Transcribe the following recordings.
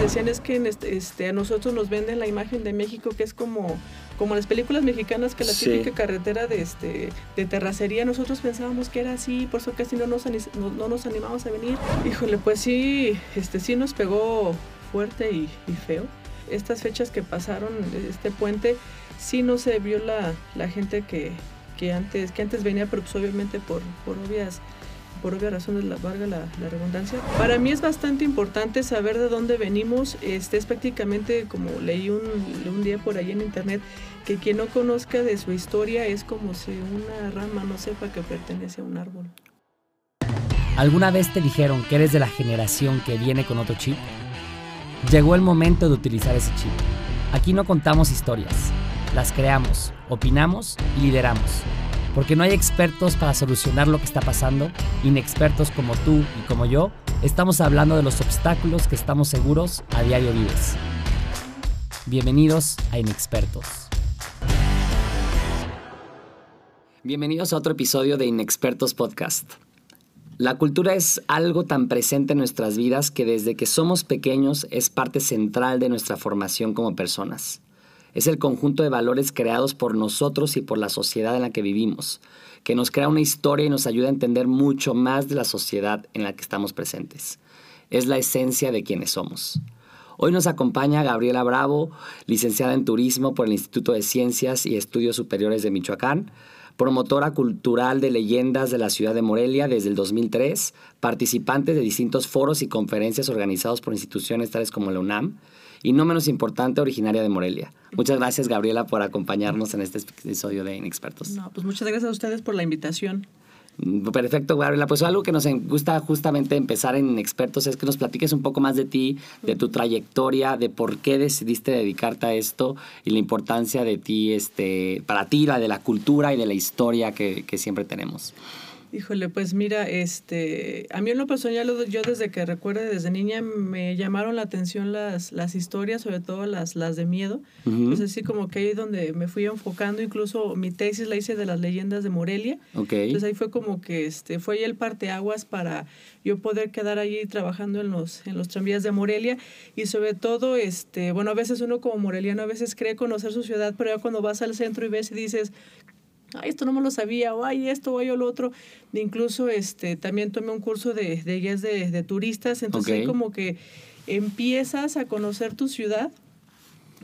decían es que este, este, a nosotros nos venden la imagen de México que es como como las películas mexicanas que la típica carretera de este de terracería. Nosotros pensábamos que era así por eso casi no nos no, nos animamos a venir. Híjole pues sí este sí nos pegó fuerte y, feo. Estas fechas que pasaron este puente sí no se vio la, la gente que, que antes que antes venía pero pues obviamente por por obvias por obvias razones, la, valga la, redundancia. Para mí es bastante importante saber de dónde venimos. Este es prácticamente, como leí un, un día por ahí en internet, que quien no conozca de su historia es como si una rama no sepa que pertenece a un árbol. ¿Alguna vez te dijeron que eres de la generación que viene con otro chip? Llegó el momento de utilizar ese chip. Aquí no contamos historias, las creamos, opinamos y lideramos porque no hay expertos para solucionar lo que está pasando, inexpertos como tú y como yo, estamos hablando de los obstáculos que estamos seguros a diario vives. Bienvenidos a Inexpertos. Bienvenidos a otro episodio de Inexpertos Podcast. La cultura es algo tan presente en nuestras vidas que desde que somos pequeños es parte central de nuestra formación como personas. Es el conjunto de valores creados por nosotros y por la sociedad en la que vivimos, que nos crea una historia y nos ayuda a entender mucho más de la sociedad en la que estamos presentes. Es la esencia de quienes somos. Hoy nos acompaña Gabriela Bravo, licenciada en Turismo por el Instituto de Ciencias y Estudios Superiores de Michoacán, promotora cultural de leyendas de la ciudad de Morelia desde el 2003, participante de distintos foros y conferencias organizados por instituciones tales como la UNAM, y no menos importante, originaria de Morelia. Muchas gracias, Gabriela, por acompañarnos en este episodio de Inexpertos. No, pues muchas gracias a ustedes por la invitación. Mm, perfecto, Gabriela. Pues algo que nos gusta justamente empezar en Expertos es que nos platiques un poco más de ti, de tu trayectoria, de por qué decidiste dedicarte a esto y la importancia de ti, este, para ti, la de la cultura y de la historia que, que siempre tenemos. Híjole, pues mira, este, a mí en lo personal, yo desde que recuerdo, desde niña, me llamaron la atención las, las historias, sobre todo las, las de miedo. Entonces, así como que ahí donde me fui enfocando, incluso mi tesis la hice de las leyendas de Morelia. Entonces ahí fue como que este, fue ahí el parteaguas para yo poder quedar allí trabajando en los, en los tranvías de Morelia. Y sobre todo, este, bueno, a veces uno como moreliano a veces cree conocer su ciudad, pero ya cuando vas al centro y ves y dices, ay, esto no me lo sabía, o ay, esto, o ay, o lo otro. Incluso este, también tomé un curso de, de guías de, de turistas, entonces como que empiezas a conocer tu ciudad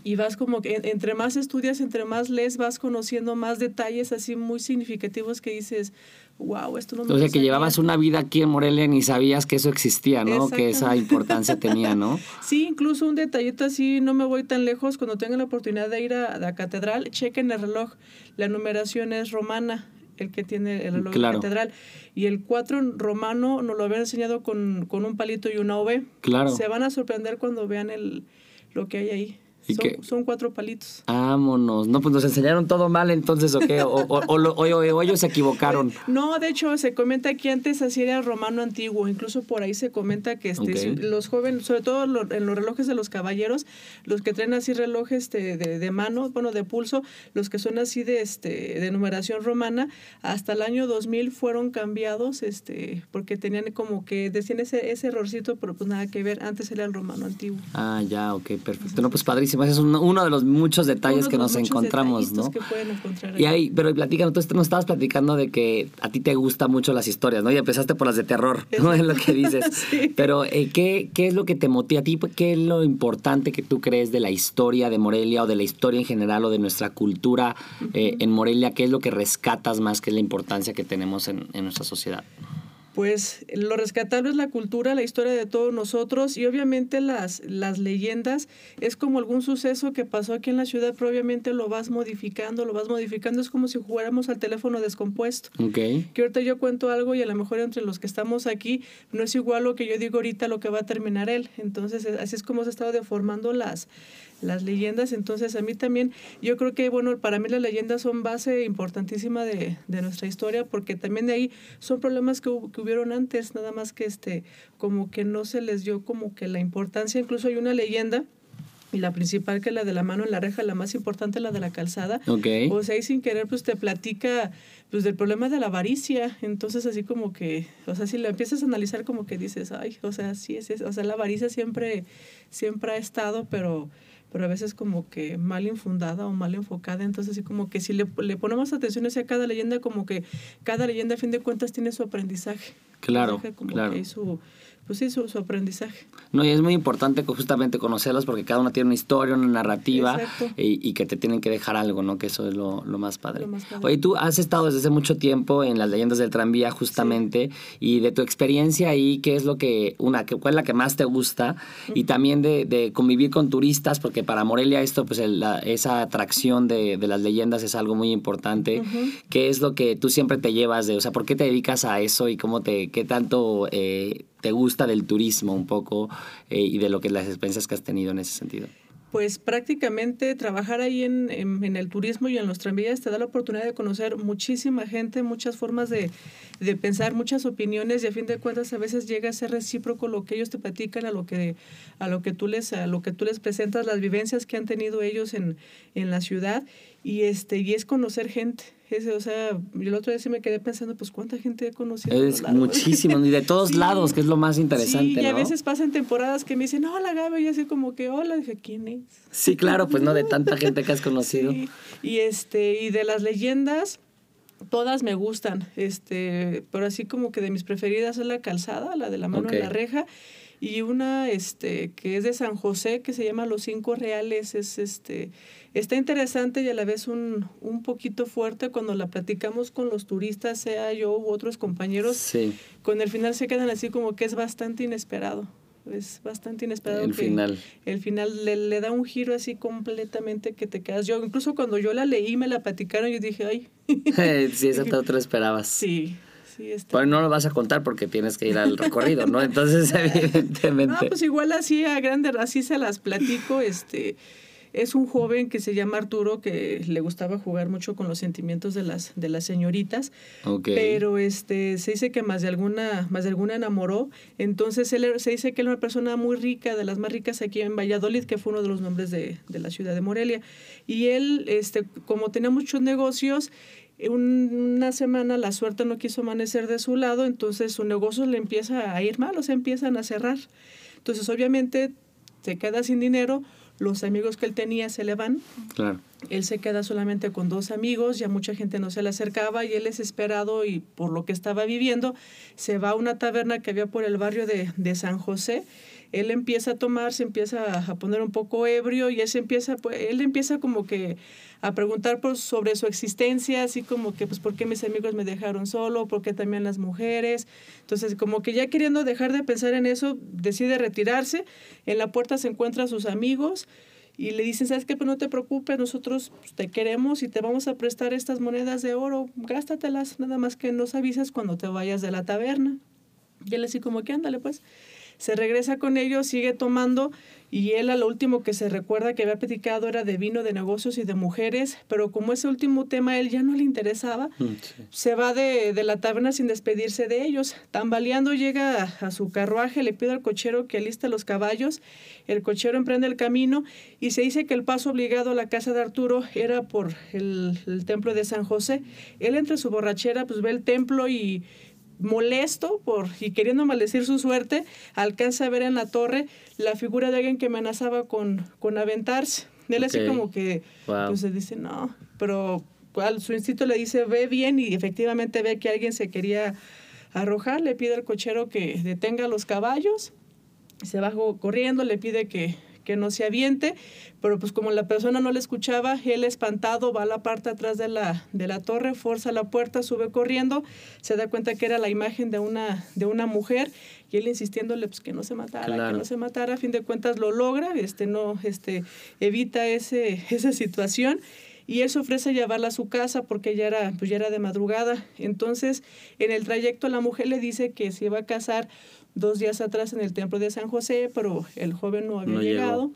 y vas como que entre más estudias, entre más lees, vas conociendo más detalles así muy significativos que dices, wow, esto no me O sea, que llevabas una vida aquí en Morelia y sabías que eso existía, ¿no? Que esa importancia tenía, ¿no? Sí, incluso un detallito así, no me voy tan lejos, cuando tengan la oportunidad de ir a la catedral, chequen el reloj, la numeración es romana, el que tiene el reloj de la catedral. Y el 4 romano nos lo habían enseñado con, con un palito y una V. Claro. Se van a sorprender cuando vean el, lo que hay ahí. Son, cuatro palitos. Vámonos. No, pues nos enseñaron todo mal entonces, ¿o qué? O, ellos se equivocaron. No, de hecho, se comenta que antes así era el romano antiguo. Incluso por ahí se comenta que este, los jóvenes, sobre todo en los relojes de los caballeros, los que traen así relojes de, de, mano, bueno, de pulso, los que son así de, este, de numeración romana, hasta el año 2000 fueron cambiados este, porque tenían como que decían ese, ese errorcito, pero pues nada que ver. Antes era el romano antiguo. Ah, ya, ok, perfecto. No, pues padrísimo es uno de los muchos detalles que nos encontramos, ¿no? Que pueden encontrar y ahí, pero platícanos, tú nos estabas platicando de que a ti te gustan mucho las historias, ¿no? Y empezaste por las de terror, ¿no? Es lo que dices. Pero, eh, ¿qué, ¿qué es lo que te motiva a ti? ¿Qué es lo importante que tú crees de la historia de Morelia o de la historia en general o de nuestra cultura eh, en Morelia? ¿Qué es lo que rescatas más? ¿Qué es la importancia que tenemos en, en nuestra sociedad? Pues lo rescatable es la cultura, la historia de todos nosotros y obviamente las, las leyendas es como algún suceso que pasó aquí en la ciudad, pero obviamente lo vas modificando, lo vas modificando, es como si jugáramos al teléfono descompuesto. Okay. Que ahorita yo cuento algo y a lo mejor entre los que estamos aquí no es igual lo que yo digo ahorita lo que va a terminar él. Entonces así es como se ha estado deformando las, las leyendas. Entonces, a mí también, yo creo que, bueno, para mí las leyendas son base importantísima de, de nuestra historia, porque también de ahí son problemas que, que, hubieron antes, nada más que este, como que no se les dio como que la importancia. Incluso hay una leyenda y la principal que la de la mano en la reja, la más importante la de la calzada. Ok. O sea, ahí sin querer pues te platica pues del problema de la avaricia, entonces así como que, o sea, si lo empiezas a analizar como que dices, ay, o sea, sí es, es o sea, la avaricia siempre siempre ha estado, pero pero a veces como que mal infundada o mal enfocada, entonces así como que si le, le ponemos atención hacia cada leyenda, como que cada leyenda a fin de cuentas tiene su aprendizaje. Claro, Como claro. que su, pues sí, su, su aprendizaje. No, y es muy importante justamente conocerlos porque cada una tiene una historia, una narrativa y, y que te tienen que dejar algo, ¿no? Que eso es lo, lo más padre. Lo más padre. Oye, tú has estado desde hace mucho tiempo en las leyendas del tranvía justamente y de tu experiencia ahí, ¿qué es lo que, una, cuál es la que más te gusta? Y también de, de convivir con turistas, porque para Morelia esto, pues el- la- esa atracción de, de las leyendas es algo muy importante. ¿Qué es lo que tú siempre te llevas de, o sea, por qué te dedicas a eso y cómo te, qué tanto eh, te gusta del turismo un poco eh, y de lo que las experiencias que has tenido en ese sentido? Pues prácticamente trabajar ahí en, en- en el turismo y en los tranvías te da la oportunidad de conocer muchísima gente, muchas formas de, de pensar, muchas opiniones y a fin de cuentas a veces llega a ser recíproco lo que ellos te platican a lo que, a lo que, tú, les, a lo que tú les presentas, las vivencias que han tenido ellos en, en la ciudad y, este, y es conocer gente. Ese, o sea, yo el otro día sí me quedé pensando, pues cuánta gente he conocido. Es muchísimo, y de todos Sí. lados, que es lo más interesante, Sí, y a ¿no? veces pasan temporadas que me dicen, hola Gaby, y así como que, hola, dije, ¿quién es? Sí, claro, pues no de tanta gente que has conocido. Sí, y este, y de las leyendas, todas me gustan, este, pero así como que de mis preferidas es la calzada, la de la mano en la reja, y una este que es de San José, que se llama Los Cinco Reales, es este, está interesante y a la vez un, un poquito fuerte cuando la platicamos con los turistas, sea yo u otros compañeros, Sí, con el final se quedan así como que es bastante inesperado. Es bastante inesperado. el que final. El final le, le da un giro así completamente que te quedas. Yo, incluso cuando yo la leí, me la platicaron, yo dije, ay, sí, esa te otra esperabas. sí, sí, está. Pues no lo vas a contar porque tienes que ir al recorrido, ¿no? Entonces, evidentemente. No, pues igual así a grande, así se las platico, este. Es un joven que se llama Arturo que le gustaba jugar mucho con los sentimientos de las, de las señoritas. Ok. pero este se dice que más de alguna más de alguna enamoró entonces él se dice que era una persona muy rica de las más ricas aquí en Valladolid que fue uno de los nombres de, de la ciudad de Morelia y él este como tenía muchos negocios una semana la suerte no quiso amanecer de su lado entonces su negocio le empieza a ir mal o sea empiezan a cerrar entonces obviamente se queda sin dinero los amigos que él tenía se le van Claro. él se queda solamente con dos amigos, ya mucha gente no se le acercaba y él desesperado y por lo que estaba viviendo, se va a una taberna que había por el barrio de, de San José. Él empieza a tomar, se empieza a poner un poco ebrio y él, empieza, pues, él empieza como que a preguntar por, sobre su existencia, así como que, pues, ¿por qué mis amigos me dejaron solo? ¿Por qué también las mujeres? Entonces, como que ya queriendo dejar de pensar en eso, decide retirarse. En la puerta se encuentra a sus amigos y le dicen, ¿sabes qué? Pues no te preocupes, nosotros pues, te queremos y te vamos a prestar estas monedas de oro, gástatelas, nada más que nos avisas cuando te vayas de la taberna. Y él así como que ándale pues. Se regresa con ellos, sigue tomando y él a lo último que se recuerda que había platicado era de vino, de negocios y de mujeres, pero como ese último tema a él ya no le interesaba, Mm, sí. se va de, de la taberna sin despedirse de ellos. Tambaleando llega a, a su carruaje, le pide al cochero que aliste los caballos. El cochero emprende el camino y se dice que el paso obligado a la casa de Arturo era por el, el templo de San José. Él entre su borrachera pues ve el templo y molesto por y queriendo maldecir su suerte, alcanza a ver en la torre la figura de alguien que amenazaba con, con aventarse. Él así como que Wow. pues se dice, no, pero cual, su instinto le dice, ve bien y efectivamente ve que alguien se quería arrojar, le pide al cochero que detenga los caballos, se va corriendo, le pide que, que no se aviente, pero pues como la persona no le escuchaba, él espantado va a la parte atrás de la, de la torre, forza la puerta, sube corriendo, se da cuenta que era la imagen de una, de una mujer y él insistiéndole pues que no se matara, Claro. que no se matara, a fin de cuentas lo logra, este no, este evita ese, esa situación y él se ofrece a llevarla a su casa porque ya era, pues ya era de madrugada. Entonces, en el trayecto la mujer le dice que se iba a casar dos días atrás en el templo de San José, pero el joven no había No llegó. llegado.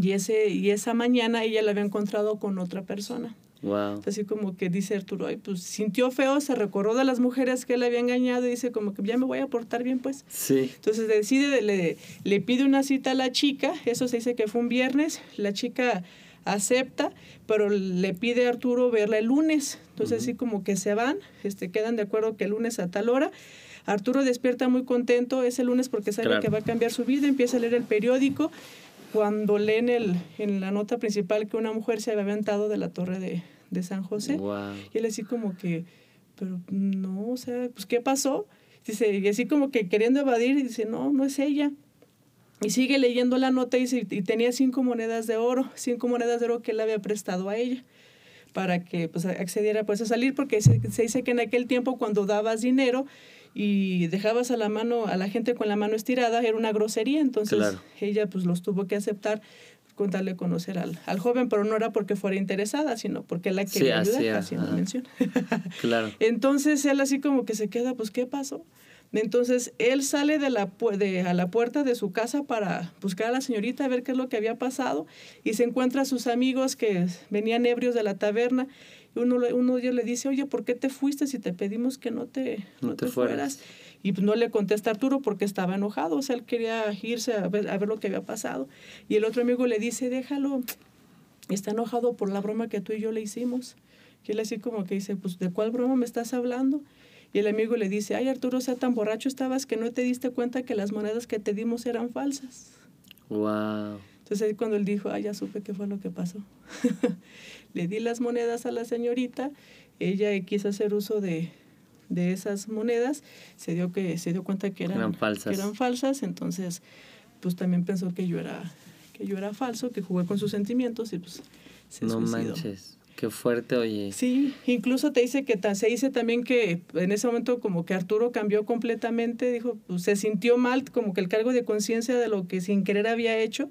Y, ese, y esa mañana ella la había encontrado con otra persona. Wow. Así como que dice Arturo, ay, pues sintió feo, se recordó de las mujeres que él había engañado y dice como que ya me voy a portar bien, pues. Sí. Entonces decide, le, le pide una cita a la chica, eso se dice que fue un viernes, la chica acepta, pero le pide a Arturo verla el lunes. Entonces así como que se van, este, quedan de acuerdo que el lunes a tal hora. Arturo despierta muy contento ese lunes porque sabe Claro. que va a cambiar su vida, empieza a leer el periódico. Cuando lee en, el, en la nota principal que una mujer se había aventado de la torre de, de San José, Wow. y él así como que, pero no, o sea, pues ¿qué pasó? Dice, y así como que queriendo evadir, dice, no, no es ella. Y sigue leyendo la nota y, tenía cinco monedas de oro, cinco monedas de oro que él había prestado a ella para que pues, accediera pues, a salir, porque se, se dice que en aquel tiempo cuando dabas dinero y dejabas a la mano a la gente con la mano estirada era una grosería, entonces Claro. ella pues los tuvo que aceptar con a conocer al, al joven, pero no era porque fuera interesada, sino porque la Sí, quería así ayudar, haciendo ajá. mención. Claro. Entonces él así como que se queda, pues ¿qué pasó? Entonces él sale de la, de, a la puerta de su casa para buscar a la señorita, a ver qué es lo que había pasado, y se encuentra a sus amigos que venían ebrios de la taberna, y uno, uno de ellos le dice, oye, ¿por qué te fuiste si te pedimos que no te, No te fueras. Y pues no le contesta Arturo porque estaba enojado, o sea, él quería irse a ver, a ver lo que había pasado. Y el otro amigo le dice, déjalo, está enojado por la broma que tú y yo le hicimos. Y él así como que dice, pues, ¿de cuál broma me estás hablando? Y el amigo le dice, ay, Arturo, sea, tan borracho estabas que no te diste cuenta que las monedas que te dimos eran falsas. Wow. Entonces ahí cuando él dijo, ay, ya supe qué fue lo que pasó. le di las monedas a la señorita, ella quiso hacer uso de, de esas monedas, se dio, que, se dio cuenta que eran, Eran falsas. que eran falsas, entonces pues también pensó que yo era, que yo era falso, que jugué con sus sentimientos y pues se No suicidó. manches. Qué fuerte, oye. Sí, incluso te dice que ta- se dice también que en ese momento como que Arturo cambió completamente, dijo, pues se sintió mal, como que el cargo de conciencia de lo que sin querer había hecho,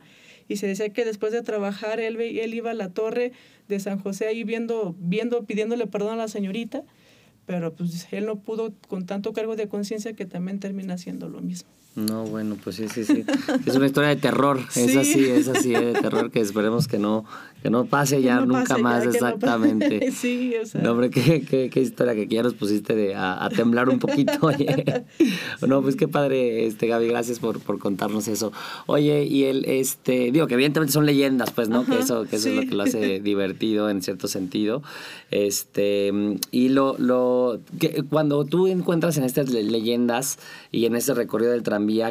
y se decía que después de trabajar él, él iba a la torre de San José ahí viendo, viendo, pidiéndole perdón a la señorita, pero pues él no pudo con tanto cargo de conciencia que también termina haciendo lo mismo. No, bueno, pues sí, sí, sí. Es una historia de terror. Es Sí. así, es así, de terror que esperemos que no, que no pase ya no nunca pase más, ya, que no exactamente. sí, o sea. No, hombre, qué, qué, qué historia que ya nos pusiste de, a, a temblar un poquito, oye. No, pues qué padre, este, Gaby, gracias por, por contarnos eso. Oye, y el, este, digo que evidentemente son leyendas, pues, ¿no? que eso, que eso es lo que lo hace divertido en cierto sentido. Este, y lo, lo, que, cuando tú encuentras en estas le- leyendas y en ese recorrido del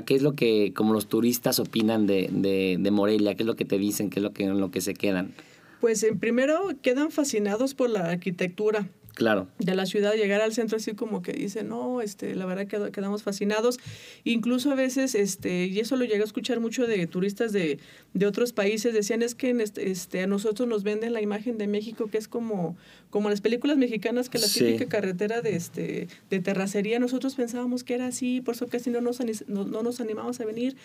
¿qué es lo que, como los turistas opinan de, de, de Morelia? ¿Qué es lo que te dicen? ¿Qué es lo que, en lo que se quedan? Pues en primero quedan fascinados por la arquitectura. Claro. de la ciudad, llegar al centro así como que dice, no, este, la verdad que quedamos fascinados. Incluso a veces, este, y eso lo llegué a escuchar mucho de turistas de, de otros países, decían es que en este, este, a nosotros nos venden la imagen de México que es como, como las películas mexicanas, que la Sí. típica carretera de, este, de terracería, nosotros pensábamos que era así, por eso casi no nos, no, no nos animamos a venir,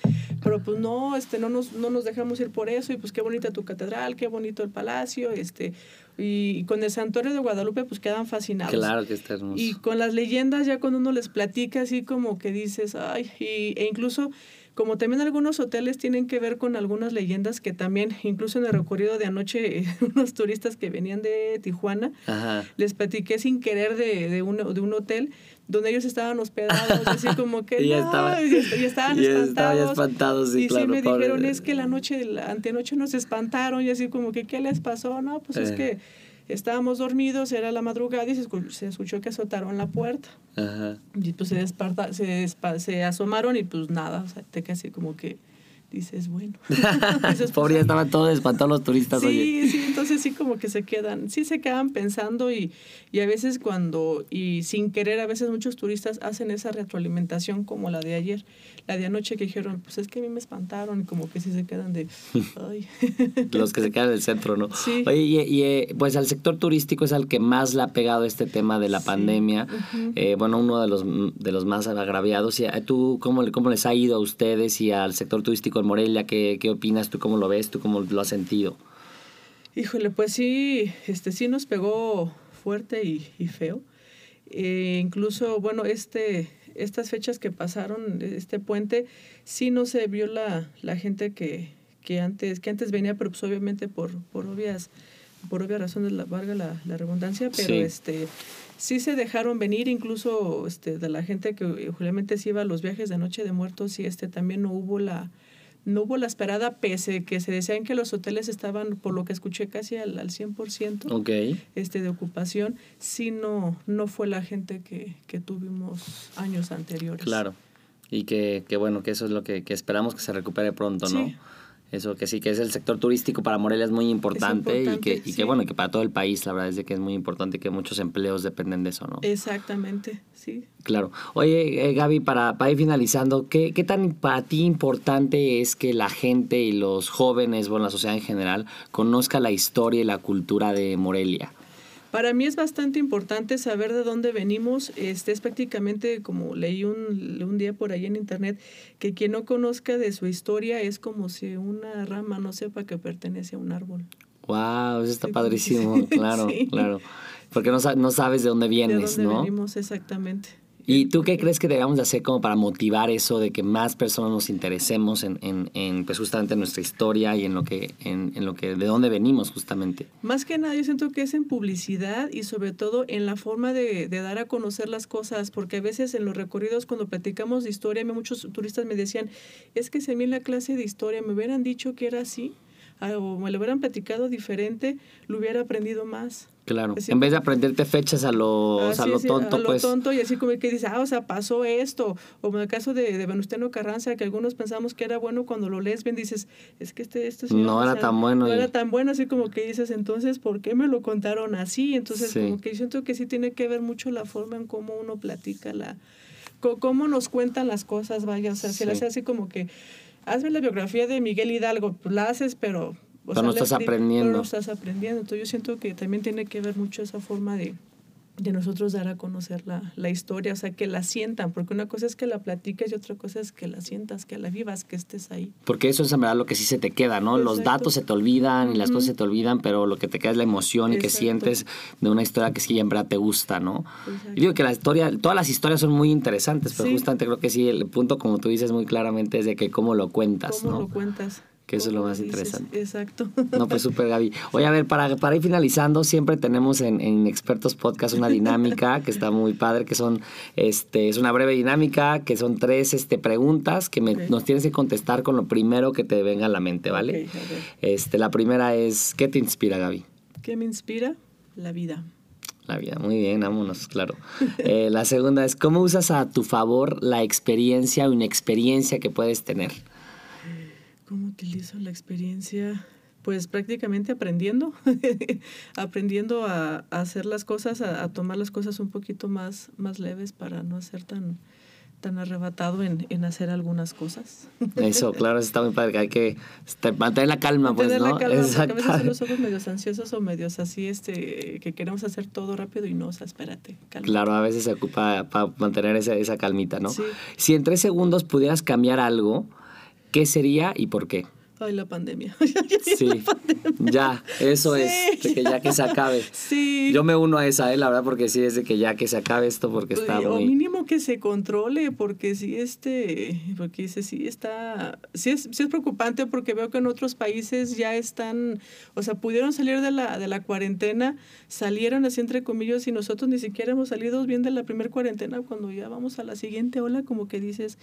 pero pues no, este, no, nos, no nos dejamos ir por eso, y pues qué bonita tu catedral, qué bonito el palacio, este, y con el santuario de Guadalupe pues quedan fascinados. Claro que está hermoso. Y con las leyendas ya cuando uno les platica así como que dices, ay, y, e incluso como también algunos hoteles tienen que ver con algunas leyendas que también, incluso en el recorrido de anoche, unos turistas que venían de Tijuana, Ajá. les platiqué sin querer de, de, un, de un hotel donde ellos estaban hospedados, así como que Y ya no, estaban- y, estaban y espantados. estaban ya espantados, sí, y claro, sí me pobre. dijeron, es que la noche, la antenoche nos espantaron, y así como que, ¿qué les pasó? No, pues es Eh. que estábamos dormidos, era la madrugada y se escu- se escuchó que azotaron la puerta. Ajá. Y pues se, desparta, se, se asomaron y pues nada, o sea, te así como que dices, bueno. Dices, pues, Pobre, ya estaban todos espantados los turistas, oye. Sí, sí, entonces sí como que se quedan, sí se quedan pensando y, y a veces cuando, y sin querer, a veces muchos turistas hacen esa retroalimentación como la de ayer, la de anoche que dijeron, pues es que a mí me espantaron y como que sí se quedan de, ay. Los que se quedan en el centro, ¿no? Sí. Oye, y, y, eh, pues al sector turístico es al que más le ha pegado este tema de la Sí. pandemia. Eh, bueno, uno de los, de los más agraviados. Y, eh, ¿Tú cómo, cómo les ha ido a ustedes y al sector turístico Morelia? ¿Qué, ¿Qué opinas? ¿Tú cómo lo ves? ¿Tú cómo lo has sentido? Híjole, pues sí, este sí nos pegó fuerte y, y feo. Eh, incluso, bueno, este, estas fechas que pasaron, este puente, sí no se vio la, la gente que, que antes, que antes venía, pero pues obviamente por, por obvias por obvia razón de la valga la, redundancia, pero este sí se dejaron venir incluso este de la gente que justamente se iba a los viajes de Noche de Muertos y este también no hubo la no hubo la esperada pese que se decían que los hoteles estaban, por lo que escuché, casi al, al 100% okay. este, de ocupación, sí no, no fue la gente que, que tuvimos años anteriores. Claro, y que, que, bueno, que eso es lo que, que esperamos que se recupere pronto, ¿no? Sí. Eso que sí, que es el sector turístico para Morelia es muy importante, y, que, y que bueno, que para todo el país la verdad es de que es muy importante que muchos empleos dependen de eso, ¿no? Exactamente, sí. Claro. Oye, eh, Gaby, para, para ir finalizando, ¿qué, ¿qué tan para ti importante es que la gente y los jóvenes, bueno, la sociedad en general, conozca la historia y la cultura de Morelia? Para mí es bastante importante saber de dónde venimos. Este es prácticamente como leí un, un día por ahí en internet que quien no conozca de su historia es como si una rama no sepa que pertenece a un árbol. Wow, eso está padrísimo, claro, claro. Porque no, no, sabes de dónde vienes, de dónde venimos exactamente. ¿Y tú qué crees que debemos de hacer como para motivar eso de que más personas nos interesemos en, en, en pues justamente nuestra historia y en lo que, en, en, lo que, de dónde venimos justamente? Más que nada yo siento que es en publicidad y sobre todo en la forma de, de dar a conocer las cosas, porque a veces en los recorridos cuando platicamos de historia, muchos turistas me decían, es que si a mí en la clase de historia me hubieran dicho que era así, o me lo hubieran platicado diferente, lo hubiera aprendido más. Claro, en vez de aprenderte fechas a lo, a lo tonto, a lo pues. tonto y así como que dices, ah, o sea, pasó esto. O en el caso de, de Venustiano Carranza, que algunos pensamos que era bueno, cuando lo lees bien dices, es que este, este señor, No era tan bueno. No era tan bueno, así como que dices, entonces, ¿por qué me lo contaron así? Entonces, como que yo siento que sí tiene que ver mucho la forma en cómo uno platica, la cómo nos cuentan las cosas, vaya, o sea, si le hace así como que hazme la biografía de Miguel Hidalgo, pues la haces, pero... pero no estás aprendiendo. No estás aprendiendo. Entonces yo siento que también tiene que ver mucho esa forma de, de nosotros dar a conocer la, la, historia, o sea, que la sientan, porque una cosa es que la platiques y otra cosa es que la sientas, que la vivas, que estés ahí. Porque eso es en verdad lo que sí se te queda, ¿no? Los datos se te olvidan y las cosas se te olvidan, pero lo que te queda es la emoción y que sientes de una historia que sí en verdad te gusta, ¿no? Y digo que la historia, todas las historias son muy interesantes, pero justamente creo que sí, el punto, como tú dices muy claramente, es de que cómo lo cuentas, ¿Cómo lo cuentas? Que eso es lo más interesante. Exacto. No, pues súper, Gaby. Oye, a ver, para, para ir finalizando, siempre tenemos en, en, Expertos Podcast una dinámica que está muy padre, que son, este, es una breve dinámica, que son tres este, preguntas que me, nos tienes que contestar con lo primero que te venga a la mente, ¿vale? este, la primera es, ¿qué te inspira, Gaby? ¿Qué me inspira? La vida. La vida, muy bien, vámonos, claro. Eh, la segunda es, ¿cómo usas a tu favor la experiencia o inexperiencia que puedes tener? ¿Cómo utilizo la experiencia? Pues prácticamente aprendiendo, aprendiendo a, hacer las cosas, a, tomar las cosas un poquito más, más leves para no ser tan, tan arrebatado en, en, hacer algunas cosas. Eso, claro, está muy padre, hay que este, mantener la calma, pues, ¿no? La calma, Exacto. a veces somos medios ansiosos o medios así, este, que queremos hacer todo rápido y no, o sea, espérate, calma. Claro, a veces se ocupa para mantener esa, esa calmita, ¿no? Sí. Si en tres segundos pudieras cambiar algo, ¿Qué sería y por qué? Ay, la pandemia. sí, ya, eso es, de que ya que se acabe. Sí. Yo me uno a esa, ¿eh? la verdad, porque sí es de que ya que se acabe esto, porque está o mínimo que se controle, porque sí, este, porque dice, sí está, sí es, sí es preocupante porque veo que en otros países ya están, o sea, pudieron salir de la, de la cuarentena, salieron así entre comillas y nosotros ni siquiera hemos salido bien de la primera cuarentena cuando ya vamos a la siguiente ola, como que dices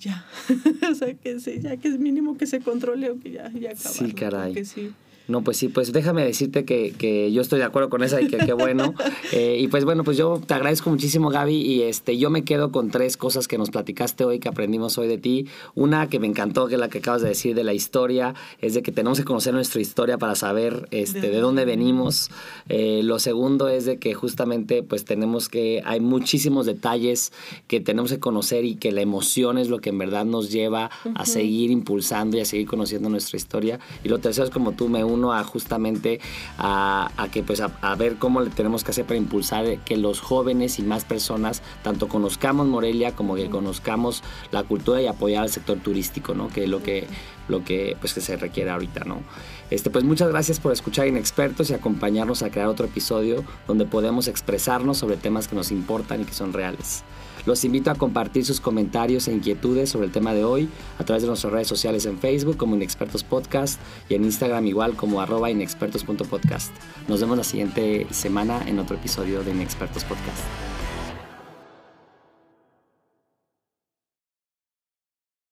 ya. o sea, que sí, ya que es mínimo que se controle o que ya, ya Sí, caray. Sí. No, pues sí, pues déjame decirte que, que yo estoy de acuerdo con esa y que qué bueno. Eh, y pues bueno, pues yo te agradezco muchísimo, Gaby, y este, yo me quedo con tres cosas que nos platicaste hoy, que aprendimos hoy de ti. Una que me encantó, que es la que acabas de decir de la historia, es de que tenemos que conocer nuestra historia para saber este, de, dónde venimos. Eh, lo segundo es de que justamente pues tenemos que, hay muchísimos detalles que tenemos que conocer y que la emoción es lo que en verdad nos lleva a seguir impulsando y a seguir conociendo nuestra historia. Y lo tercero es como tú me uno a justamente a, que pues a, ver cómo le tenemos que hacer para impulsar que los jóvenes y más personas tanto conozcamos Morelia como que conozcamos la cultura y apoyar al sector turístico, ¿no? Que es lo que lo que pues que se requiere ahorita, ¿no? Este, pues muchas gracias por escuchar Inexpertos y acompañarnos a crear otro episodio donde podemos expresarnos sobre temas que nos importan y que son reales. Los invito a compartir sus comentarios e inquietudes sobre el tema de hoy a través de nuestras redes sociales en Facebook como Inexpertos Podcast y en Instagram igual como arroba inexpertos.podcast. Nos vemos la siguiente semana en otro episodio de Inexpertos Podcast.